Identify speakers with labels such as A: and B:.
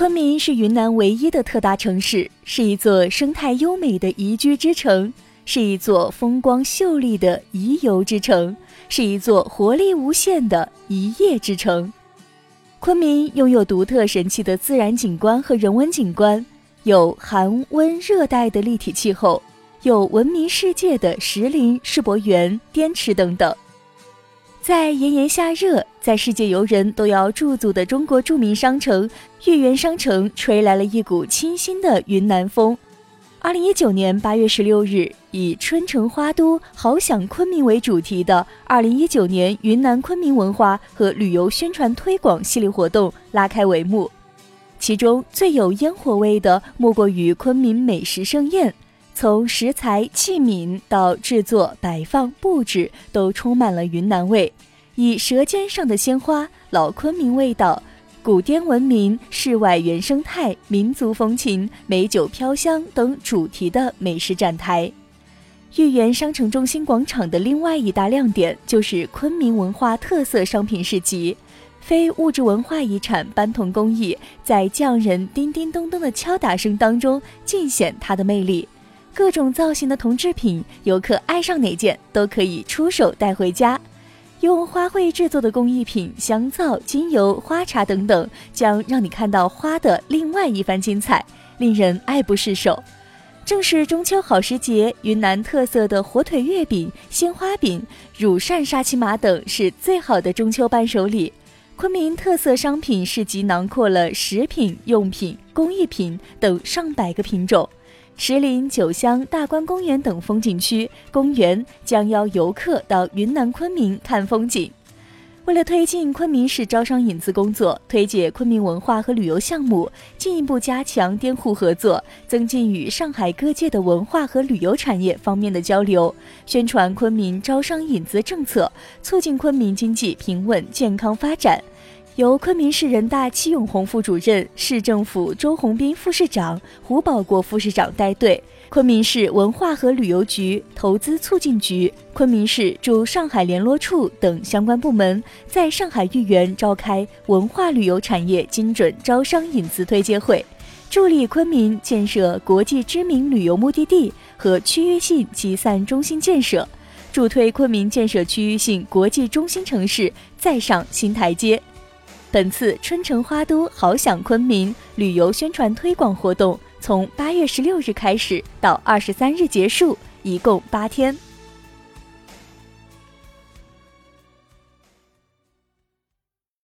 A: 昆明是云南唯一的特大城市，是一座生态优美的宜居之城，是一座风光秀丽的宜游之城，是一座活力无限的宜业之城。昆明拥有独特神奇的自然景观和人文景观，有寒温热带的立体气候，有闻名世界的石林、世博园、滇池等等。在炎炎夏热，在世界游人都要驻足的中国著名商城豫园商城，吹来了一股清新的云南风。二零一九年八月十六日，以“春城花都，好想昆明”为主题的二零一九年云南昆明文化和旅游宣传推广系列活动拉开帷幕。其中最有烟火味的，莫过于昆明美食盛宴。从食材、器皿到制作、摆放、布置，都充满了云南味。以“舌尖上的鲜花”、老昆明味道、古滇文明、世外原生态、民族风情、美酒飘香等主题的美食展台。豫园商城中心广场的另外一大亮点就是昆明文化特色商品市集，非物质文化遗产斑铜工艺在匠人叮叮咚咚的敲打声当中尽显它的魅力。各种造型的铜制品，游客爱上哪件都可以出手带回家。用花卉制作的工艺品、香皂、精油、花茶等等，将让你看到花的另外一番精彩，令人爱不释手。正是中秋好时节，云南特色的火腿月饼、鲜花饼、乳扇沙琪玛等是最好的中秋伴手礼。昆明特色商品市集囊括了食品、用品、工艺品等上百个品种。石林、九乡、大观公园等风景区、公园将邀游客到云南昆明看风景。为了推进昆明市招商引资工作，推介昆明文化和旅游项目，进一步加强滇沪合作，增进与上海各界的文化和旅游产业方面的交流，宣传昆明招商引资政策，促进昆明经济平稳健康发展。由昆明市人大戚永红副主任、市政府周鸿斌副市长、胡保国副市长带队，昆明市文化和旅游局、投资促进局、昆明市驻上海联络处等相关部门在上海豫园召开文化旅游产业精准招商引资推介会，助力昆明建设国际知名旅游目的地和区域性集散中心建设，助推昆明建设区域性国际中心城市再上新台阶。本次春城花都好享昆明旅游宣传推广活动，从八月十六日开始到二十三日结束，一共八天。